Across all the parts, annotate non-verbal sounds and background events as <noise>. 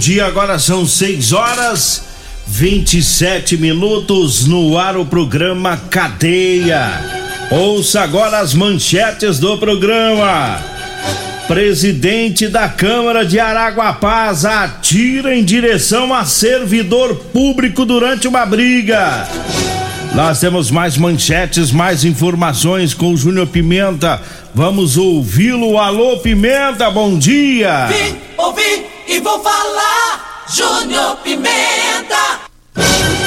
Dia. Agora são 6 horas 27 minutos no ar o programa Cadeia. Ouça agora as manchetes do programa. Presidente da Câmara de Araguapaz atira em direção a servidor público durante uma briga. Nós temos mais manchetes, mais informações com o Júnior Pimenta. Vamos ouvi-lo. Alô, Pimenta, bom dia. Vim, ouvi e vou falar. Júnior Pimenta.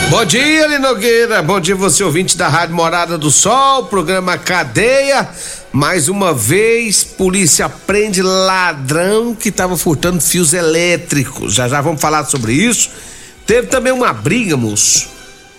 Bom dia, Linogueira. Bom dia, você ouvinte da Rádio Morada do Sol, programa Cadeia. Mais uma vez, polícia prende ladrão que estava furtando fios elétricos. Já já vamos falar sobre isso. Teve também uma briga, moço.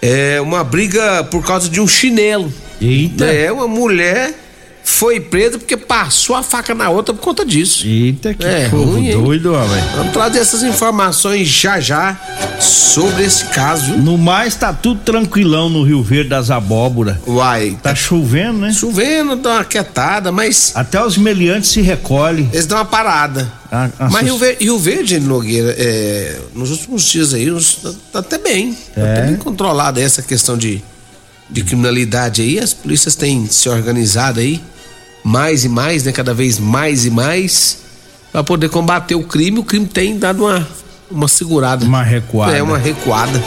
É uma briga por causa de um chinelo. Eita. É, uma mulher foi presa porque passou a faca na outra por conta disso. Eita, que É, povo ruim, doido, homem. Vamos trazer essas informações já já sobre esse caso, viu? No mais, tá tudo tranquilão no Rio Verde das Abóbora. Uai, Tá chovendo, né? chovendo, dá uma quietada, mas Até os meliantes se recolhem. eles dão uma parada. A- a mas Rio Verde, Rio Verde, Nogueira, é, nos últimos dias aí, uns- tá, tá até bem. Tá É. até bem controlada essa questão de, de criminalidade aí. As polícias têm se organizado aí, mais e mais, né? Cada vez mais e mais, pra poder combater o crime. O crime tem dado uma, uma segurada. Uma recuada. É, uma recuada.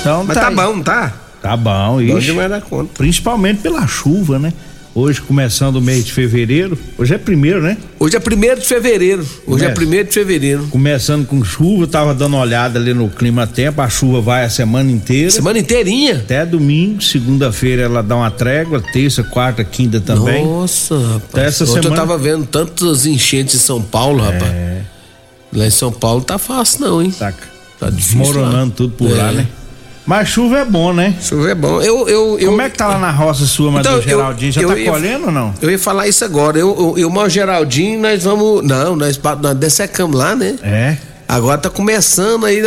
Então Mas tá, aí. bom, não tá? Tá bom, isso. demais da conta. Principalmente pela chuva, né? Hoje começando o mês de fevereiro. Hoje é primeiro, né? Hoje é 1 de fevereiro. Hoje é Começa. 1 de fevereiro. Começando com chuva, tava dando uma olhada ali no clima tempo. A chuva vai a semana inteira. Semana inteirinha. Até domingo, segunda-feira ela dá uma trégua, terça, quarta, quinta também. Nossa, rapaz. Até essa Ontem eu semana- tava vendo tantas enchentes em São Paulo, rapaz. Lá em São Paulo tá fácil não, hein? Saca? Tá difícil Desmoronando lá. tudo por É. lá, né? Mas chuva é bom, né? Chuva é bom. Eu, eu, eu, Como é que tá lá na roça sua, mas Então, do Geraldinho? Já eu- tá eu colhendo ou não? Eu ia falar isso agora. Eu, eu, eu e o Geraldinho, nós vamos. Não, nós, nós dessecamos lá, né? É. Agora tá começando aí,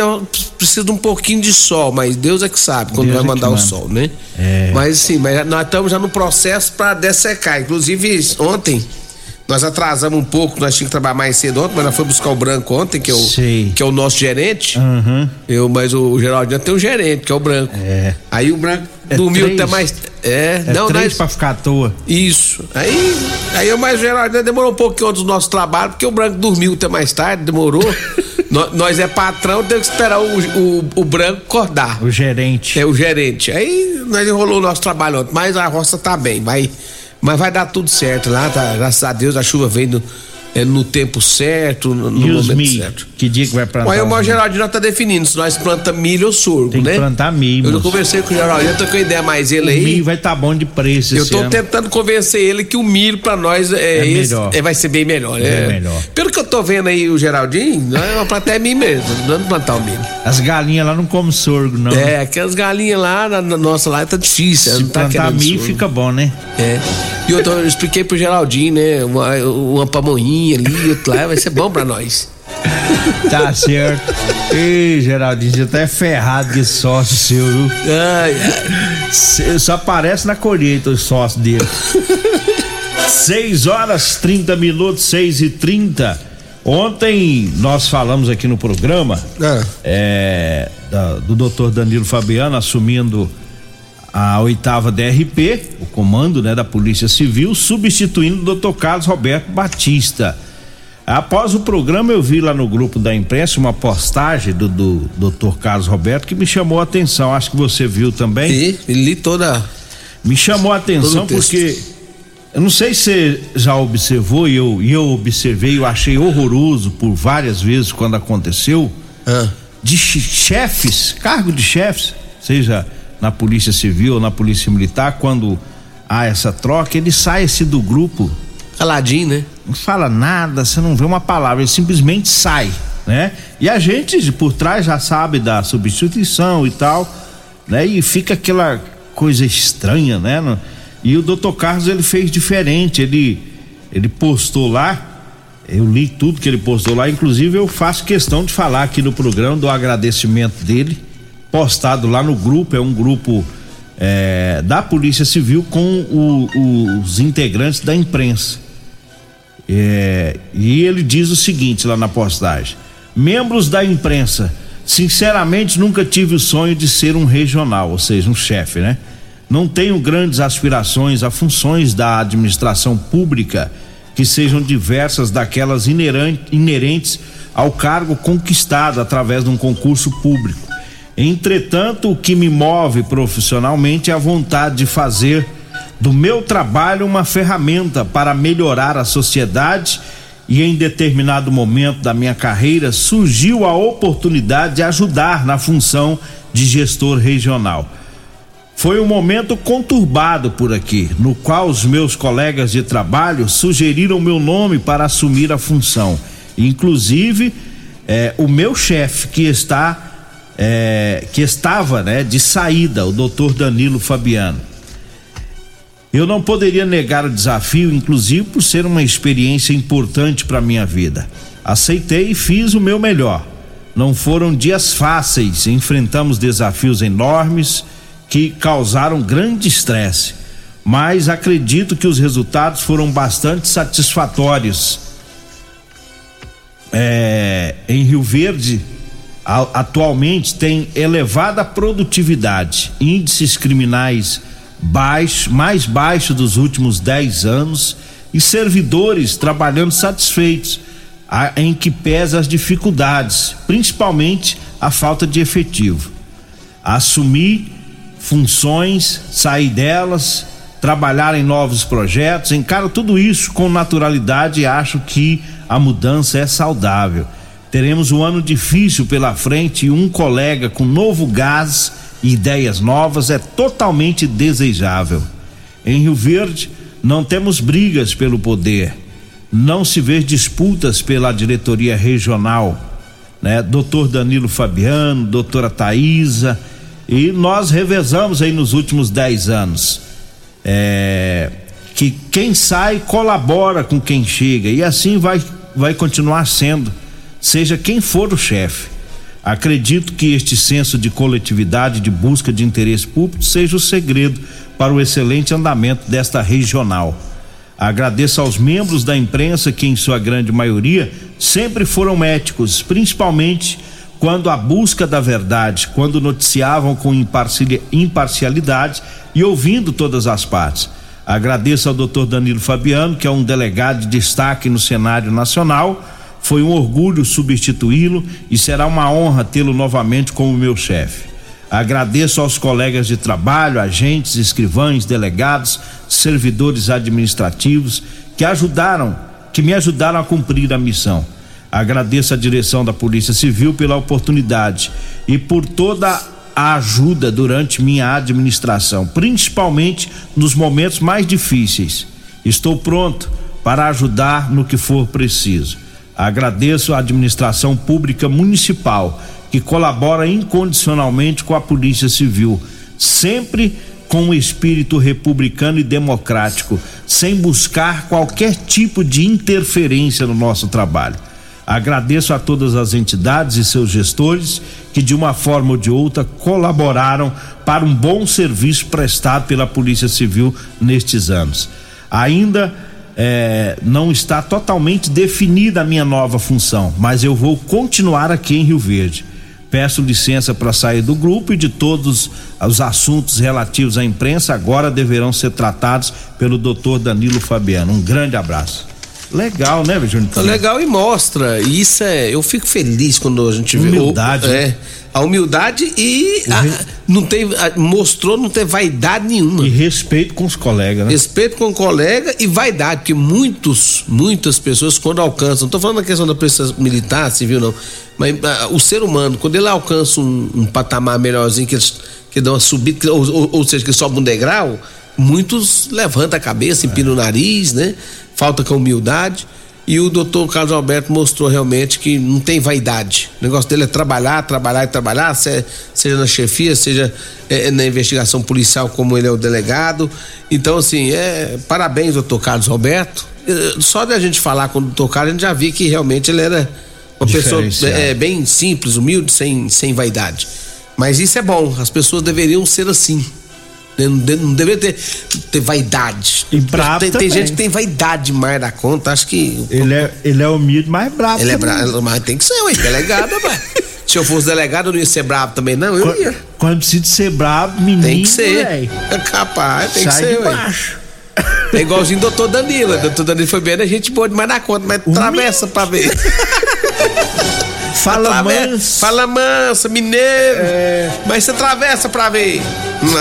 precisa de um pouquinho de sol, mas Deus é que sabe quando Deus vai é mandar o manda. sol, né? É. Mas sim, mas nós estamos já no processo para dessecar. Inclusive, ontem nós atrasamos um pouco, nós tínhamos que trabalhar mais cedo ontem, mas nós fomos buscar o branco ontem, que é o, que é o nosso gerente. Aham. Eu, mas o Geraldinho tem um gerente, que é o branco. É. Aí o branco É dormiu três? até mais. É, É não, três nós, pra ficar à toa. isso. Aí, aí eu mais Geraldinho demorou um pouquinho antes do nosso trabalho, porque o branco dormiu até mais tarde, demorou. <laughs> Nó- nós, é patrão, tem que esperar o, o, o branco acordar. O gerente. É o gerente. Aí nós enrolou o nosso trabalho ontem, mas a roça tá bem, vai, mas vai dar tudo certo lá, tá? Graças a Deus a chuva vem no, é, no tempo certo, no, momento milho? certo. Que dia que vai plantar? Aí o Maior? Geraldinho já tá definindo se nós planta milho ou sorgo, Tem que né? plantar milho, Eu moço. conversei com o Geraldinho, eu tô com a ideia mais ele O aí. milho vai estar bom de preço Eu tô ano. tentando convencer ele que o milho pra nós é, É esse- melhor. é, vai ser bem melhor. Bem é. melhor. Pelo que eu tô vendo aí o Geraldinho, não é uma plantar é mim mesmo, não plantar o milho. As galinhas lá não comem sorgo, não. É, aquelas galinhas lá, na, nossa lá, tá difícil. Se tá plantar milho sorgo. fica bom, né? É. E outra, eu expliquei pro Geraldinho, né? Uma, uma pamonhinha ali, outro lá, vai ser bom pra nós. Tá certo. Ei, Geraldinho, você tá é ferrado de sócio seu, viu? Ai, ai. Cê- Só aparece na colheita os sócios dele. 6 horas 30 minutos, 6 e 30. Ontem nós falamos aqui no programa Ah. é, da- do doutor Danilo Fabiano assumindo a oitava DRP, o comando né, da Polícia Civil, substituindo o doutor Carlos Roberto Batista. Após o programa, eu vi lá no grupo da imprensa uma postagem do, do doutor Carlos Roberto que me chamou a atenção. Acho que você viu também. E li toda. Me chamou a atenção porque eu não sei se você já observou e eu, eu observei, eu achei horroroso por várias vezes quando aconteceu, Ah. de che- chefes, cargo de chefes, seja na Polícia Civil ou na Polícia Militar, quando há essa troca, ele sai-se do grupo, Caladinho, né? não fala nada, você não vê uma palavra, ele simplesmente sai, né? E a gente por trás já sabe da substituição e tal, né? E fica aquela coisa estranha, né? E o doutor Carlos ele fez diferente, ele ele postou lá, eu li tudo que ele postou lá, inclusive eu faço questão de falar aqui no programa do agradecimento dele, postado lá no grupo, é um grupo é, da Polícia Civil com o- os integrantes da imprensa. É, e ele diz o seguinte lá na postagem: membros da imprensa, sinceramente nunca tive o sonho de ser um regional, ou seja, um chefe, né? Não tenho grandes aspirações a funções da administração pública que sejam diversas daquelas ineran- inerentes ao cargo conquistado através de um concurso público. Entretanto, o que me move profissionalmente é a vontade de fazer do meu trabalho uma ferramenta para melhorar a sociedade e em determinado momento da minha carreira surgiu a oportunidade de ajudar na função de gestor regional. Foi um momento conturbado por aqui, no qual os meus colegas de trabalho sugeriram meu nome para assumir a função. Inclusive, eh, o meu chefe que está eh, que estava né, de saída, o doutor Danilo Fabiano. Eu não poderia negar o desafio, inclusive por ser uma experiência importante para minha vida. Aceitei e fiz o meu melhor. Não foram dias fáceis, enfrentamos desafios enormes que causaram grande estresse, mas acredito que os resultados foram bastante satisfatórios. É, em Rio Verde, atualmente tem elevada produtividade, índices criminais baixos, mais baixos dos últimos 10 anos e servidores trabalhando satisfeitos, a- em que pesa as dificuldades, principalmente a falta de efetivo. Assumir funções, sair delas, trabalhar em novos projetos, encaro tudo isso com naturalidade e acho que a mudança é saudável. Teremos um ano difícil pela frente e um colega com novo gás e ideias novas é totalmente desejável. Em Rio Verde, não temos brigas pelo poder, não se vê disputas pela diretoria regional, né? Doutor Danilo Fabiano, doutora Thaisa, e nós revezamos aí nos últimos 10 anos. É, que quem sai colabora com quem chega e assim vai, vai continuar sendo, seja quem for o chefe. Acredito que este senso de coletividade, de busca de interesse público, seja o segredo para o excelente andamento desta regional. Agradeço aos membros da imprensa que, em sua grande maioria, sempre foram éticos, principalmente quando a busca da verdade, quando noticiavam com imparciali- imparcialidade e ouvindo todas as partes. Agradeço ao Dr. Danilo Fabiano, que é um delegado de destaque no cenário nacional. Foi um orgulho substituí-lo e será uma honra tê-lo novamente como meu chefe. Agradeço aos colegas de trabalho, agentes, escrivães, delegados, servidores administrativos que ajudaram, que me ajudaram a cumprir a missão. Agradeço a direção da Polícia Civil pela oportunidade e por toda a ajuda durante minha administração, principalmente nos momentos mais difíceis. Estou pronto para ajudar no que for preciso. Agradeço à administração pública municipal que colabora incondicionalmente com a Polícia Civil, sempre com um espírito republicano e democrático, sem buscar qualquer tipo de interferência no nosso trabalho. Agradeço a todas as entidades e seus gestores que, de uma forma ou de outra, colaboraram para um bom serviço prestado pela Polícia Civil nestes anos. Ainda é, não está totalmente definida a minha nova função, mas eu vou continuar aqui em Rio Verde. Peço licença para sair do grupo e de todos os assuntos relativos à imprensa agora deverão ser tratados pelo doutor Danilo Fabiano. Um grande abraço. Legal, né, Júnior? Tá legal e mostra. E isso é. Eu fico feliz quando a gente vê. Humildade. O, é, a humildade e a, não tem, a, mostrou não ter vaidade nenhuma. E respeito com os colegas, né? Respeito com o colega e vaidade, porque muitos, muitas pessoas quando alcançam, não tô falando da questão da presença militar, civil não, mas uh, o ser humano, quando ele alcança um, um patamar melhorzinho, que, eles, que dá uma subida, ou, ou, ou seja, que sobe um degrau, muitos levantam a cabeça, empinam é. o nariz, né? falta com humildade. E o doutor Carlos Alberto mostrou realmente que não tem vaidade. O negócio dele é trabalhar, trabalhar e trabalhar, seja na chefia, seja é, na investigação policial, como ele é o delegado. Então, assim, é, parabéns, doutor Carlos Alberto. É, só da gente falar com o doutor Carlos, a gente já viu que realmente ele era uma pessoa é, bem simples, humilde, sem, sem vaidade. Mas isso é bom, as pessoas deveriam ser assim. Não, não deveria ter, ter vaidade. E bravo tem, tem, gente que tem vaidade mais da conta, acho que. Ele é, ele é humilde, mas bravo. Ele também. é bravo, mas tem que ser, ué, delegado. Se eu fosse delegado, eu não ia ser bravo também, não. Eu quando, ia. Quando precisa de ser bravo, menino. Tem que ser. É capaz, tem Sai que ser, de baixo. É igualzinho o doutor Danilo. O doutor Danilo foi bem, a gente boa demais na conta, mas travessa pra ver. <laughs> Fala mansa. Fala mansa, mineiro. É. Mas você atravessa pra ver.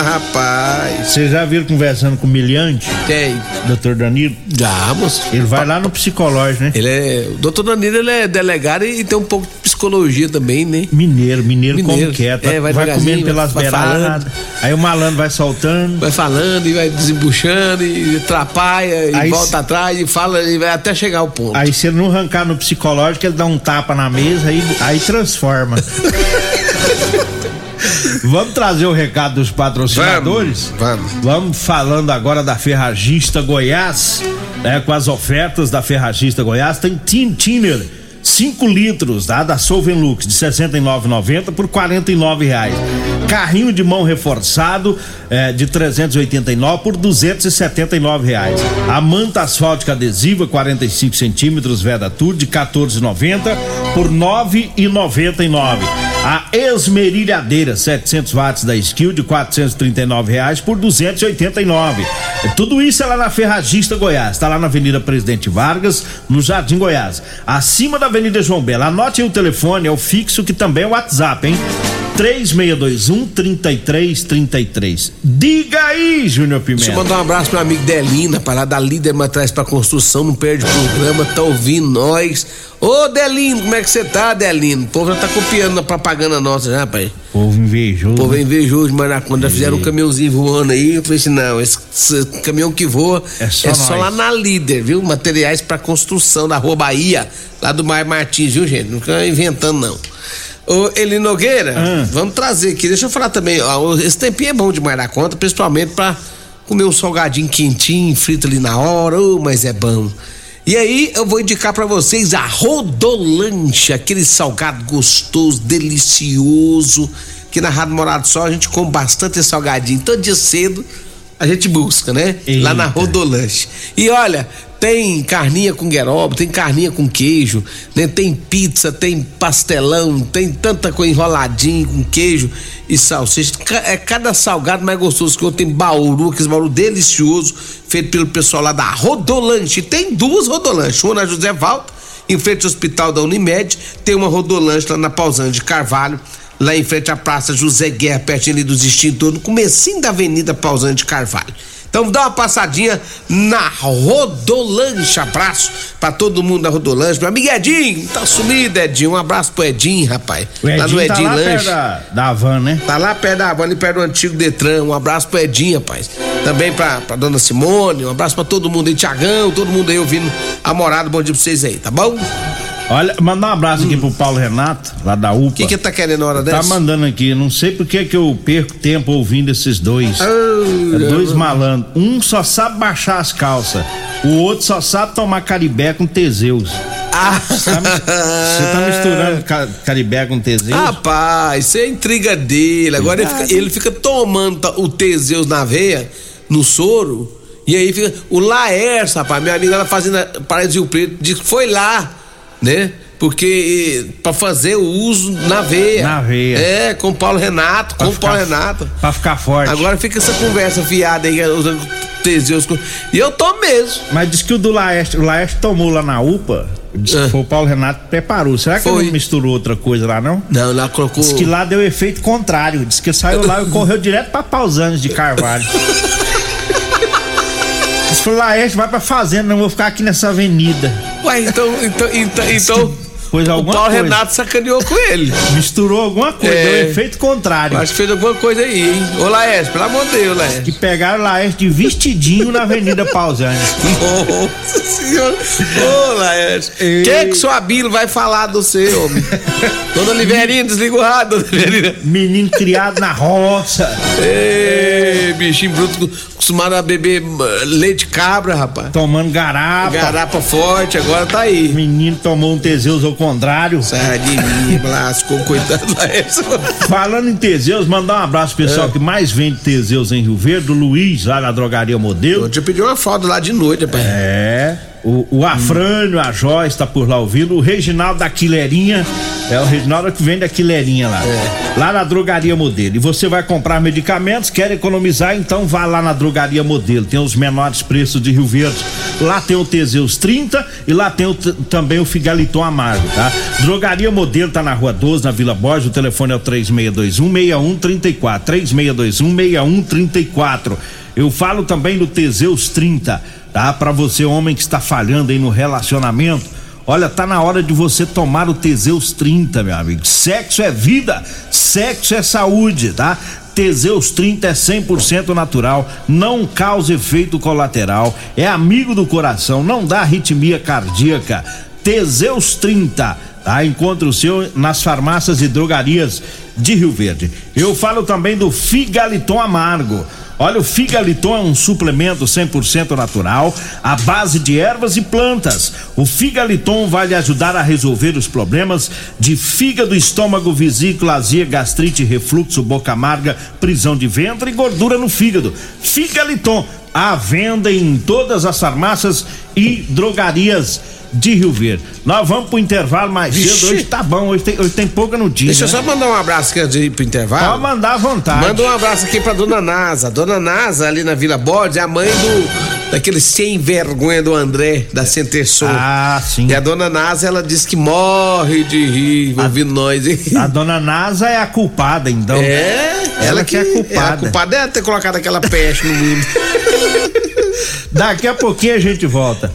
Rapaz. Vocês já viram conversando com o Miliante? Quem? Doutor Danilo? Já, moço. Ele vai lá no psicológico, né? Ele é. O doutor Danilo ele é delegado e tem um pouco de psicologia também, né? Mineiro, mineiro, mineiro. como quieto. É, vai, vai comendo pelas vai beiradas. Aí o malandro vai soltando. Vai falando e vai desembuchando e atrapalha e aí volta se... atrás e fala e vai até chegar ao ponto. Aí se ele não arrancar no psicológico, ele dá um tapa na mesa e aí transforma. <laughs> Vamos trazer o recado dos patrocinadores? Vamos, vamos. Vamos falando agora da Ferragista Goiás, né, com as ofertas da Ferragista Goiás. Tem Team Tiner 5 litros tá? da Solvenlux de 69,90 por 49 reais. Carrinho de mão reforçado é, de 389 por 279 reais. A manta asfáltica adesiva 45 centímetros Veda Tour de 14,90 por 9,99. A esmerilhadeira 700 watts da Skill de 439 reais por 289. Tudo isso é lá na Ferragista Goiás. Está lá na Avenida Presidente Vargas, no Jardim Goiás. Acima da Avenida João Bela. Anote aí o telefone, é o fixo que também é o WhatsApp, hein? 3621 3333. Diga aí, Júnior Pimenta. Deixa eu mandar um abraço pro meu amigo Delina, para lá da Líder Matriz pra Construção, não perde programa, tá ouvindo nós. Ô Delino, como é que você tá, Delino? O povo já tá copiando na propaganda nossa já, pai. Povo invejoso. Povo é invejoso, mas quando já fizeram um caminhãozinho voando aí, eu falei assim: não, esse, esse caminhão que voa é só, é só lá na líder, viu? Materiais para construção da Rua Bahia, lá do Mar Martins, viu, gente? Não fica inventando, não. Ô, Eli Nogueira, ah. vamos trazer aqui. Deixa eu falar também, ó, esse tempinho é bom demais na conta, principalmente para comer um salgadinho quentinho, frito ali na hora, oh, mas é bom. E aí eu vou indicar para vocês a Rodolanche, aquele salgado gostoso, delicioso, que na Rádio Morado Sol a gente come bastante salgadinho. Todo dia cedo a gente busca, né? Eita. Lá na Rodolanche. E olha, tem carninha com gueroba, tem carninha com queijo, né? Tem pizza, tem pastelão, tem tanta coisa enroladinha com queijo e salsicha. É cada salgado mais gostoso que eu tenho bauru, aquele bauru delicioso, feito pelo pessoal lá da Rodolanche. Tem duas Rodolanches, uma na José Valta, em frente ao Hospital da Unimed, tem uma Rodolanche lá na Pausana de Carvalho, lá em frente à Praça José Guerra, pertinho ali dos extintores, no comecinho da Avenida Pausana de Carvalho. Então dá uma passadinha na Rodolanche. Abraço pra todo mundo da Rodolanche. Meu amigo Edinho, tá sumido, Edinho. Um abraço pro Edinho, rapaz. O Edinho lá no Edinho tá lá Lanche. Perto da, da van, né? Tá lá perto da van, ali perto do antigo Detran. Um abraço pro Edinho, rapaz. Também pra, pra dona Simone, um abraço pra todo mundo aí, Tiagão, todo mundo aí ouvindo a morada. Bom dia pra vocês aí, tá bom? Olha, mandar um abraço hum. aqui pro Paulo Renato, lá da UPA. O que que tá querendo na hora tá dessa? Tá mandando aqui, não sei por que que eu perco tempo ouvindo esses dois. Oh, é dois malandros. Um só sabe baixar as calças, o outro só sabe tomar caribé com Teseus. Ah. Você tá, tá, misturando caribé com Teseus? Rapaz, isso é intriga dele. Agora ele fica, ele fica tomando o Teseus na veia, no soro E aí fica. O Laércio, rapaz, minha amiga, ela fazendo Paraíso Rio Preto, disse que foi lá, né? Porque pra fazer o uso na veia. Na veia. É, com o Paulo Renato, Pra com o ficar- Paulo Renato. Pra ficar forte. Agora fica essa conversa fiada aí, usando Teseus. E eu tô mesmo. Mas diz que o do Laeste, o Laeste tomou lá na UPA. Diz que Ah. foi o Paulo Renato que preparou. Será que Foi. ele não misturou outra coisa lá, não? Não, lá colocou. Diz que lá deu efeito contrário. Diz que saiu lá e correu direto pra Pausanes de Carvalho. <laughs> Diz que o Laeste vai pra fazenda, não vou ficar aqui nessa avenida. Ué, então, então, então, então Pois o alguma Paulo coisa. Renato sacaneou com ele. <laughs> Misturou alguma coisa, É. deu efeito contrário. Acho que fez alguma coisa aí, hein? Ô Laércio, pelo amor de Deus, Laércio. Que pegaram o Laeste de vestidinho na Avenida Pausanes. <laughs> Nossa senhora. Ô, Laércio. O que que sua Bíblia vai falar do seu, homem? Dona Liverinha, desliga o rádio, Dona Liverinha. Menino criado na roça. Ei, bichinho bruto, acostumado a beber eh, leite cabra, rapaz. Tomando garapa. Garapa forte, agora tá aí. Menino tomou um Teseus contrário. Sai de mim, <laughs> lascou, coitado do Laércio. Falando em Teseus, mandar um abraço pro É. pessoal que mais vende Teseus em Rio Verde, o Luiz, lá na drogaria Modelo. Eu te pedi uma foto lá de noite, rapaz. É. O, o Afrânio, a Joyce tá por lá ouvindo. O Reginaldo da Quileirinha. É o Reginaldo que vende a Quileirinha lá. É. Lá na Drogaria Modelo. E você vai comprar medicamentos, quer economizar, então vá lá na Drogaria Modelo. Tem os menores preços de Rio Verde. Lá tem o Teseus 30 e lá tem o também o Figaliton Amargo, tá? Drogaria Modelo tá na Rua 12, na Vila Borges. O telefone é o 3621-6134. 3621-6134. Eu falo também do Teseus 30, tá? Pra você, homem que está falhando aí no relacionamento. Olha, tá na hora de você tomar o Teseus 30, meu amigo. Sexo é vida, sexo é saúde, tá? Teseus 30 é 100% natural, não causa efeito colateral, é amigo do coração, não dá arritmia cardíaca. Teseus 30, tá? Encontre o seu nas farmácias e drogarias de Rio Verde. Eu falo também do Figaliton Amargo. Olha, o Figaliton é um suplemento 100% natural, à base de ervas e plantas. O Figaliton vai lhe ajudar a resolver os problemas de fígado, estômago, vesícula, azia, gastrite, refluxo, boca amarga, prisão de ventre e gordura no fígado. Figaliton, à venda em todas as farmácias e drogarias de Rio Verde. Nós vamos pro intervalo mais cedo. Hoje tá bom, hoje tem, hoje tem pouca notícia. Deixa eu né? só mandar um abraço aqui antes de ir pro intervalo. Pode mandar à vontade. Manda um abraço aqui pra dona Nasa. Dona Nasa, ali na Vila Borges, é a mãe do. daquele sem vergonha do André, da Centerson. Ah, sim. E a dona Nasa, ela disse que morre de rir ouvindo nós, hein? A dona Nasa é a culpada, então. É, Ela que é culpada. A culpada é ter colocado aquela peste no mundo. <laughs> Daqui a pouquinho a gente volta.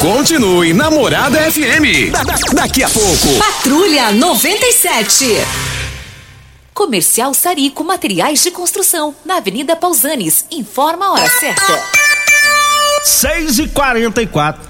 Continue Namorada FM. Da- da- daqui a pouco. Patrulha 97. Comercial Sarico Materiais de Construção, na Avenida Pausanes. Informa a hora certa. 6 e 44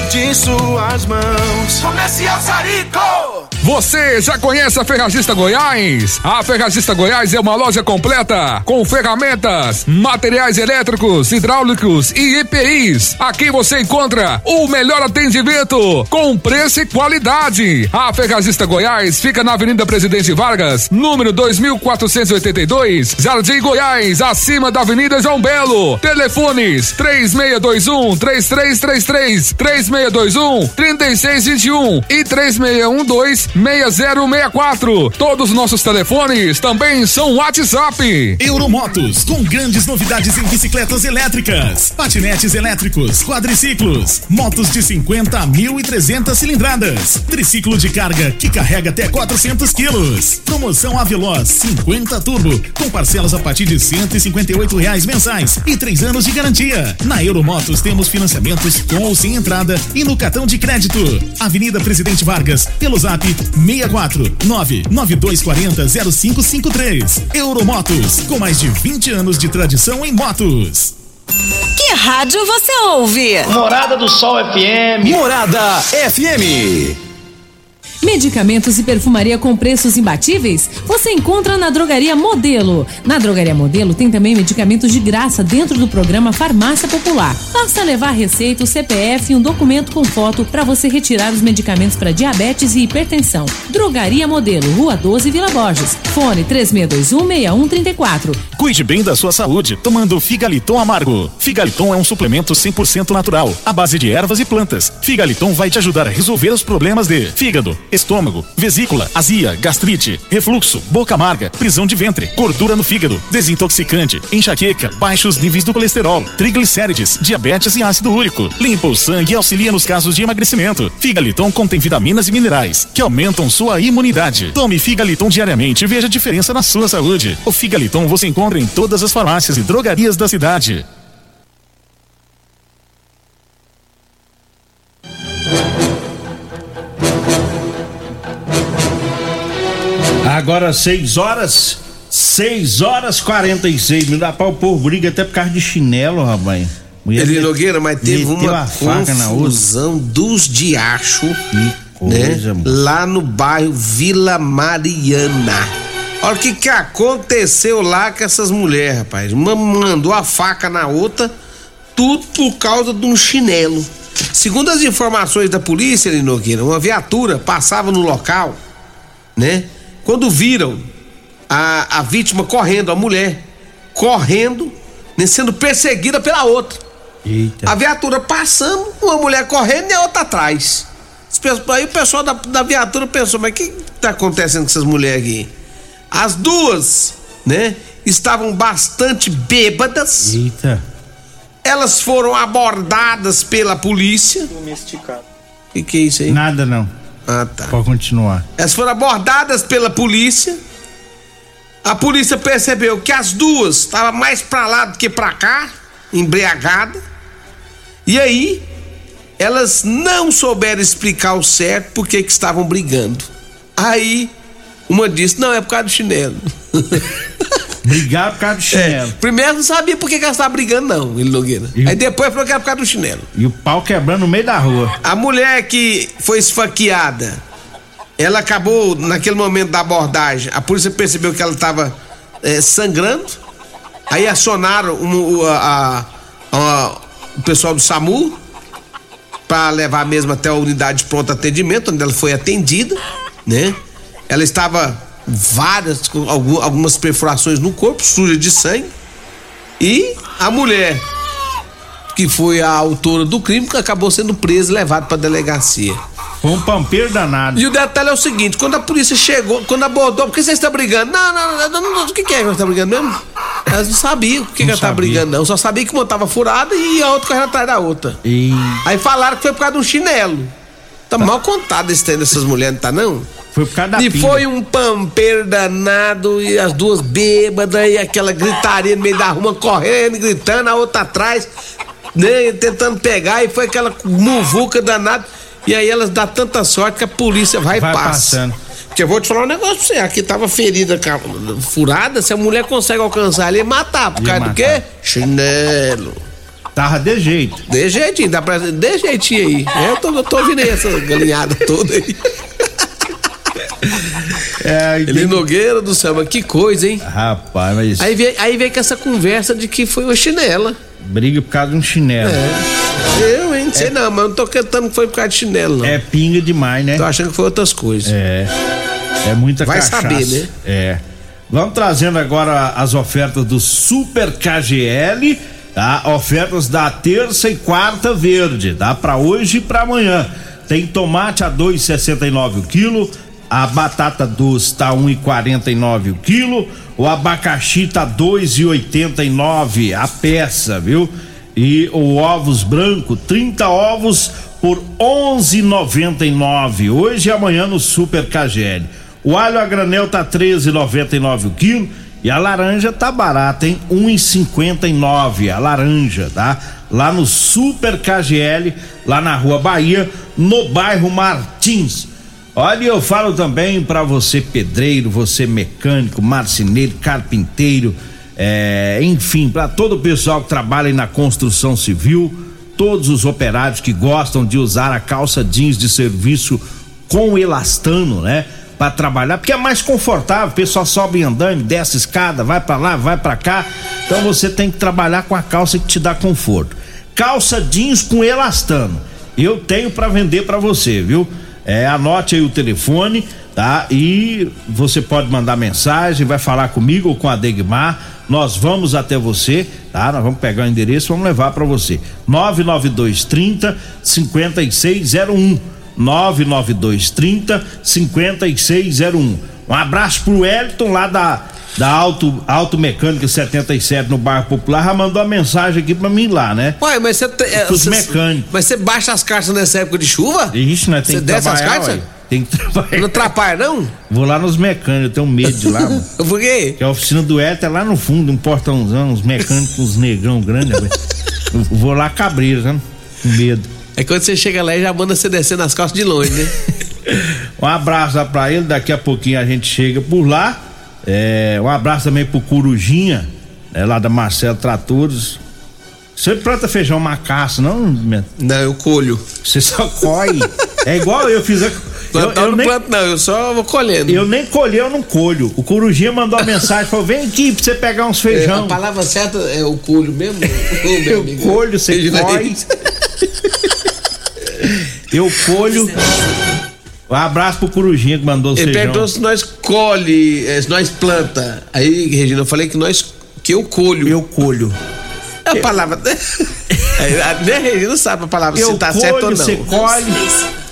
de suas mãos. Comercial Sarico. Você já conhece a Ferragista Goiás? A Ferragista Goiás é uma loja completa com ferramentas, materiais elétricos, hidráulicos e EPIs. Aqui você encontra o melhor atendimento com preço e qualidade. A Ferragista Goiás fica na Avenida Presidente Vargas, número 2482, Jardim Goiás, acima da Avenida João Belo. Telefones 3621 3333, 3621 3621 e 3612 6064. Todos os nossos telefones também são WhatsApp. Euromotos, com grandes novidades em bicicletas elétricas, patinetes elétricos, quadriciclos, motos de 50 a 1.300 cilindradas, triciclo de carga que carrega até 400 quilos. Promoção Aveloz 50 Turbo, com parcelas a partir de 158 reais mensais e três anos de garantia. Na Euromotos temos financiamentos com ou sem entrada e no cartão de crédito. Avenida Presidente Vargas, pelo zap 64 99240 0553. Euromotos, com mais de 20 anos de tradição em motos. Que Que rádio você ouve? Morada do Sol FM. Morada FM. Medicamentos e perfumaria com preços imbatíveis? Você encontra na Drogaria Modelo. Na Drogaria Modelo tem também medicamentos de graça dentro do programa Farmácia Popular. Basta levar receita, o CPF e um documento com foto para você retirar os medicamentos para diabetes e hipertensão. Drogaria Modelo, Rua 12, Vila Borges. Fone 36216134. Cuide bem da sua saúde tomando Figaliton Amargo. Figaliton é um suplemento 100% natural, à base de ervas e plantas. Figaliton vai te ajudar a resolver os problemas de fígado, estômago, vesícula, azia, gastrite, refluxo, boca amarga, prisão de ventre, gordura no fígado, desintoxicante, enxaqueca, baixos níveis do colesterol, triglicérides, diabetes e ácido úrico. Limpa o sangue e auxilia nos casos de emagrecimento. Figaliton contém vitaminas e minerais que aumentam sua imunidade. Tome Figaliton diariamente e veja a diferença na sua saúde. O Figaliton você encontra em todas as farmácias e drogarias da cidade. Agora 6 horas, 6 horas 46 minutos. Dá pau, o povo briga até por causa de chinelo, rapaz. Mulher Ele Nogueira, mas teve uma confusão dos diachos, né? coisa, mano. Lá no bairro Vila Mariana. Olha o que que aconteceu lá com essas mulheres, rapaz. Uma mandou a faca na outra, tudo por causa de um chinelo. Segundo as informações da polícia, Nogueira, uma viatura passava no local, né? Quando viram a, a vítima correndo, a mulher correndo, né, sendo perseguida pela outra. A viatura passando, uma mulher correndo e a outra atrás. Aí o pessoal da, da viatura pensou, mas o que tá acontecendo com essas mulheres aqui? As duas, né, estavam bastante bêbadas. Eita. Elas foram abordadas pela polícia. Domesticado. O que, que é isso aí? Nada não. Ah, tá. Pode continuar. Elas foram abordadas pela polícia. A polícia percebeu que as duas estavam mais pra lá do que pra cá, embriagada. E aí, elas não souberam explicar o certo por que estavam brigando. Aí, uma disse: "Não, é por causa do chinelo". <laughs> Brigar por causa do chinelo. É, primeiro não sabia por que elas estavam brigando não, ele Nogueira. Aí depois falou que era por causa do chinelo. E o pau quebrando no meio da rua. A mulher que foi esfaqueada, ela acabou, naquele momento da abordagem, a polícia percebeu que ela estava sangrando. Aí acionaram um- o, a- a- a- o pessoal do SAMU para levar mesmo até a unidade de pronto atendimento, onde ela foi atendida, né? Ela estava várias, algumas perfurações no corpo, suja de sangue. E a mulher que foi a autora do crime, que acabou sendo presa e levada para delegacia. Foi um pampeiro danado. E o detalhe é o seguinte: quando a polícia chegou, quando abordou, por que vocês estão brigando? Não, não, não, não, não, o que, que é que nós estamos brigando mesmo? Elas não sabiam o que, que sabia. brigando, não. Só sabia que uma tava furada e a outra correndo atrás da outra. E Aí falaram que foi por causa de um chinelo. Tá, mal contado esse trem dessas mulheres, não tá não? Foi por causa da E pinga. foi um pampeiro danado e as duas bêbadas e aquela gritaria no meio da rua, correndo, gritando, a outra atrás, né, tentando pegar e foi aquela muvuca danada. E aí elas dão tanta sorte que a polícia vai, e Vai passa. passando. Porque eu vou te falar um negócio pra você, aqui tava ferida furada, se a mulher consegue alcançar ali e matar, por causa do quê? Chinelo. Tava de jeito. De jeitinho, dá pra. De jeitinho aí. Eu tô, eu tô ouvindo aí essa galinhada toda aí. É, Ele Nogueira do céu, mas que coisa, hein? Rapaz, mas Aí vem, aí vem com essa conversa de que foi uma chinela. briga por causa de um chinelo. Eu, hein? Não sei não, mas não tô cantando que foi por causa de chinelo, não. É pinga demais, né? Tô achando que foi outras coisas. É. É muita Vai cachaça. saber, né? É. Vamos trazendo agora as ofertas do Super KGL, tá? Ofertas da terça e quarta verde, tá? Pra hoje e pra amanhã. Tem tomate a 2,69 o quilo, a batata doce tá 1,49 o quilo, o abacaxi tá 2,89 a peça, viu? E o ovos branco, 30 ovos por 11,99 hoje e amanhã no Super KGL. O alho a granel tá 13,99 o quilo e a laranja tá barata, hein? 1,59 a laranja, tá? Lá no Super KGL, lá na Rua Bahia, no bairro Martins. Olha, eu falo também para você pedreiro, você mecânico, marceneiro, carpinteiro, é, enfim, para todo o pessoal que trabalha na construção civil, todos os operários que gostam de usar a calça jeans de serviço com elastano, né? Para trabalhar, porque é mais confortável, o pessoal sobe andando, desce escada, vai para lá, vai para cá. Então você tem que trabalhar com a calça que te dá conforto. Calça jeans com elastano. Eu tenho para vender para você, viu? É, anote aí o telefone, tá? E você pode mandar mensagem, vai falar comigo ou com a Degmar. Nós vamos até você, tá? Nós vamos pegar o endereço, vamos levar para você. 99230 5601. 99230 5601. Um abraço pro Elton lá da da Auto, Auto Mecânica 77 no bairro Popular, já mandou a mensagem aqui pra mim lá, né? Ué, mas você. É, Os mecânicos. Mas você baixa as cartas nessa época de chuva? Ixi, nós tem Você que desce as ué. Tem que trabalhar. Não atrapalha, não? Vou lá nos mecânicos, eu tenho medo de lá, mano. <laughs> Por quê? Que a oficina do Eta é lá no fundo, um portãozão, uns mecânicos, uns negrão grande, velho. Eu Vou lá cabreiro, né? Com medo. É quando você chega lá e já manda você descer nas costas de longe, né? <laughs> Um abraço lá pra ele, daqui a pouquinho a gente chega por lá. É, um abraço também pro Corujinha, né, lá da Marcelo Tratores. Você planta feijão macaço, não? Não, eu colho. Você só colhe. é igual eu fiz. A, eu, Plantar eu não nem, planto, não, eu só vou colhendo. eu nem colhi, eu não colho. O Corujinha mandou uma mensagem, falou: vem aqui pra você pegar uns É, feijão. a palavra certa é o colho mesmo? <laughs> Eu amigo. colho, você colhe. Eu colho. Um abraço pro Corujinha que mandou o Ele feijão. perguntou se nós colhe, eh, se nós planta. Aí, Regina, eu falei que nós que eu colho. Eu colho. É a palavra. <laughs> Aí, a- né, Regina sabe a palavra Eu se tá colho, certo ou não. você colhe.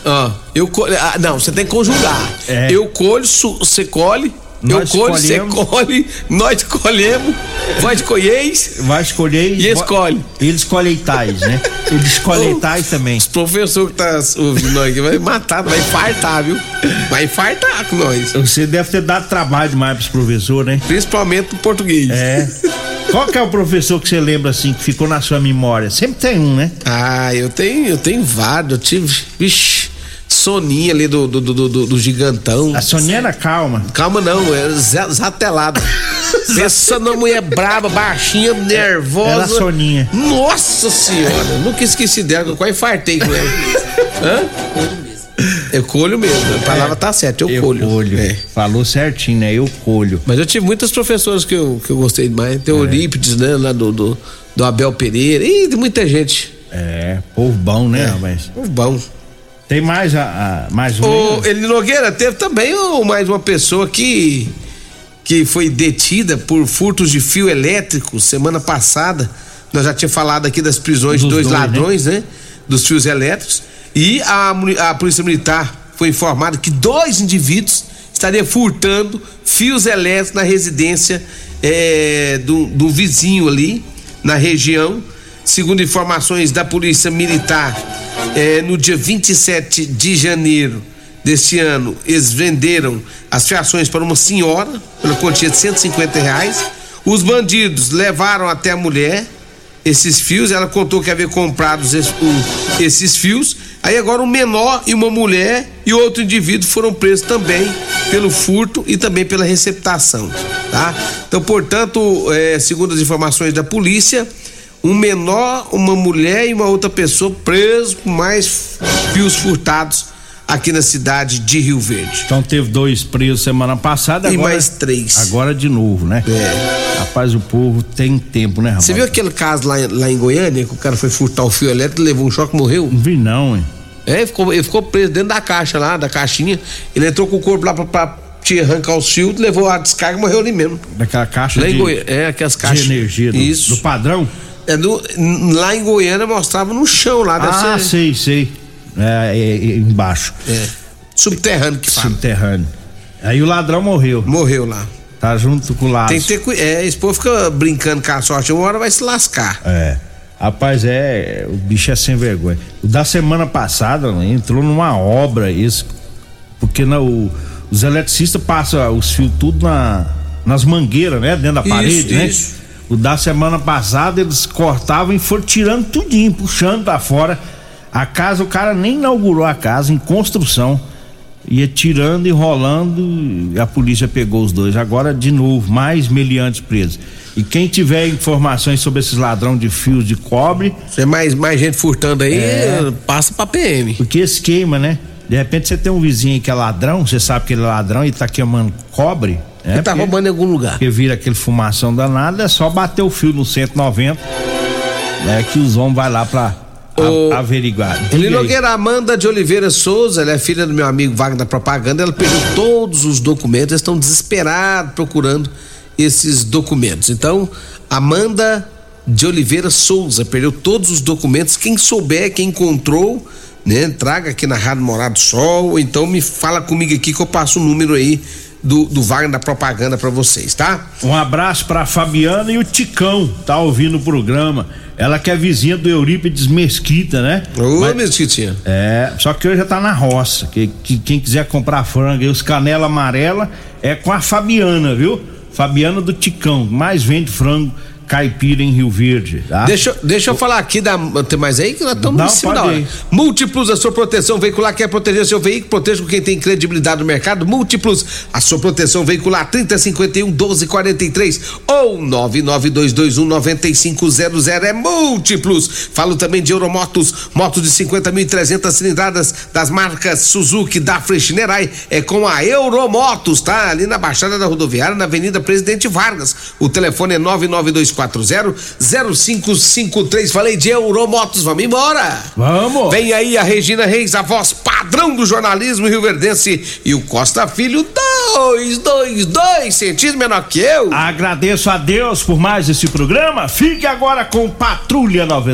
Ó, eu colho. Ah, não, você tem que conjugar. É. Eu colho, você colhe. Nós eu colho, você colhe, nós colhemos, vós colheis. Vai escolher E escolhe. Eles colheitais, né? Eles colheitais também. Os professor que tá ouvindo nós aqui vai matar, vai infartar, viu? Vai infartar com nós. Você deve ter dado trabalho demais pros professores, né? Principalmente no português. É. Qual que é o professor que você lembra assim, que ficou na sua memória? Sempre tem um, né? Ah, eu tenho, eu tenho vários. Eu tive, vixe, Soninha ali do, do, do, do- do gigantão. A Soninha era calma. Calma não, era za- zatelada. <laughs> Pensa numa mulher brava, baixinha, nervosa. Era a Soninha. Nossa senhora, nunca esqueci dela, eu quase infartei com ela. <laughs> Hã? Eu colho mesmo, a palavra tá certa, eu, Eu colho. colho. É. Falou certinho, né? Eu colho. Mas eu tive muitas professoras que eu, que eu gostei demais. É. Tem o Eurípides, né, lá do, do, do Abel Pereira. Ih, tem muita gente. É, povo bom, né, rapaz? Povo bom. Tem mais a, a- mais um. O aí? Eli Nogueira teve também o- mais uma pessoa que que foi detida por furtos de fio elétrico semana passada. Nós já tinha falado aqui das prisões Dos de dois, dois, ladrões, né? Dos fios elétricos. E a, a Polícia Militar foi informada que dois indivíduos estariam furtando fios elétricos na residência eh, do, do vizinho ali, na região. Segundo informações da Polícia Militar, eh, no dia 27 de janeiro deste ano, eles venderam as fiações para uma senhora, pela quantia de 150 reais. Os bandidos levaram até a mulher esses fios, ela contou que havia comprado esse- o- esses fios. Aí agora um menor e uma mulher e outro indivíduo foram presos também pelo furto e também pela receptação, tá? Então, portanto, eh, segundo as informações da polícia, um menor, uma mulher e uma outra pessoa presos por mais fios furtados aqui na cidade de Rio Verde. Então teve dois presos semana passada E agora, mais três. Agora de novo, né? É. Rapaz, o povo tem tempo, né, rapaz? Você viu aquele caso lá, lá em Goiânia que o cara foi furtar o fio elétrico, levou um choque e morreu? Não vi não, hein? É, ele ficou, ele ficou preso dentro da caixa lá, da caixinha. Ele entrou com o corpo lá pra, pra te arrancar os fios, levou a descarga e morreu ali mesmo. Daquela caixa Lá em de, Goiânia. É, aquelas de caixas. energia do, Isso. do padrão? É do- lá em Goiânia mostrava no chão lá, ah, ser sei, sei. É, é, é, embaixo. é, subterrâneo que fala. Subterrâneo. Aí o ladrão morreu. Morreu lá. Tá junto com o laço. Tem que ter cuidado. É, esse povo fica brincando com a sorte, uma hora vai se lascar. É. Rapaz, é. O bicho é sem vergonha. O da semana passada né, entrou numa obra isso. Porque na, o- os eletricistas passam os fios tudo na, nas mangueiras, né? Dentro da Isso, parede, né? O da semana passada eles cortavam e foram tirando tudinho, puxando pra fora. A casa, o cara nem inaugurou a casa em construção. ia tirando e rolando, e a polícia pegou os dois. Agora, de novo, mais meliantes presos. E quem tiver informações sobre esses ladrão de fios de cobre. Se é mais, mais gente furtando aí, é, passa pra PM. Porque esquema, né? De repente você tem um vizinho que é ladrão, você sabe que ele é ladrão e tá queimando cobre. É, tá roubando em algum lugar. Porque vira aquele fumação danado, é só bater o fio no 190, né? Que os homens vai lá pra o... averiguar. Ele Nogueira Amanda de Oliveira Souza, ela é filha do meu amigo Wagner Propaganda, ela perdeu todos os documentos, eles estão desesperados procurando esses documentos. Então, Amanda de Oliveira Souza perdeu todos os documentos. Quem souber, quem encontrou, né, traga aqui na Rádio Morado do Sol, ou então me fala comigo aqui que eu passo o número aí do, do Wagner da propaganda para vocês, tá? Um abraço pra Fabiana e o Ticão, tá ouvindo o programa. Ela que é vizinha do Eurípides Mesquita, né? Ô, Mas, Mesquitinha. É, só que hoje já tá na roça. Que, que quem quiser comprar frango e os canela amarela é com a Fabiana, viu? Fabiana do Ticão, mais vende frango caipira em Rio Verde. Tá? Deixa, deixa eu falar aqui da. Tem mais aí que nós estamos em cima da hora. Múltiplos, a sua proteção veicular quer proteger seu veículo, proteja com quem tem credibilidade no mercado. Múltiplos, a sua proteção veicular 3051 1243 ou 99221 9500 é múltiplos. Falo também de Euromotos, motos de 50.300 cilindradas das marcas Suzuki, da Shinerai. É com a Euromotos, tá? Ali na Baixada da Rodoviária, na Avenida Presidente Vargas. O telefone é 992 3540-0553. Falei de Euromotos, vamos embora. Vamos. Vem aí a Regina Reis, a voz padrão do jornalismo rio-verdense e o Costa Filho, dois, dois, dois centímetros menor que eu. Agradeço a Deus por mais esse programa. Fique agora com Patrulha 90.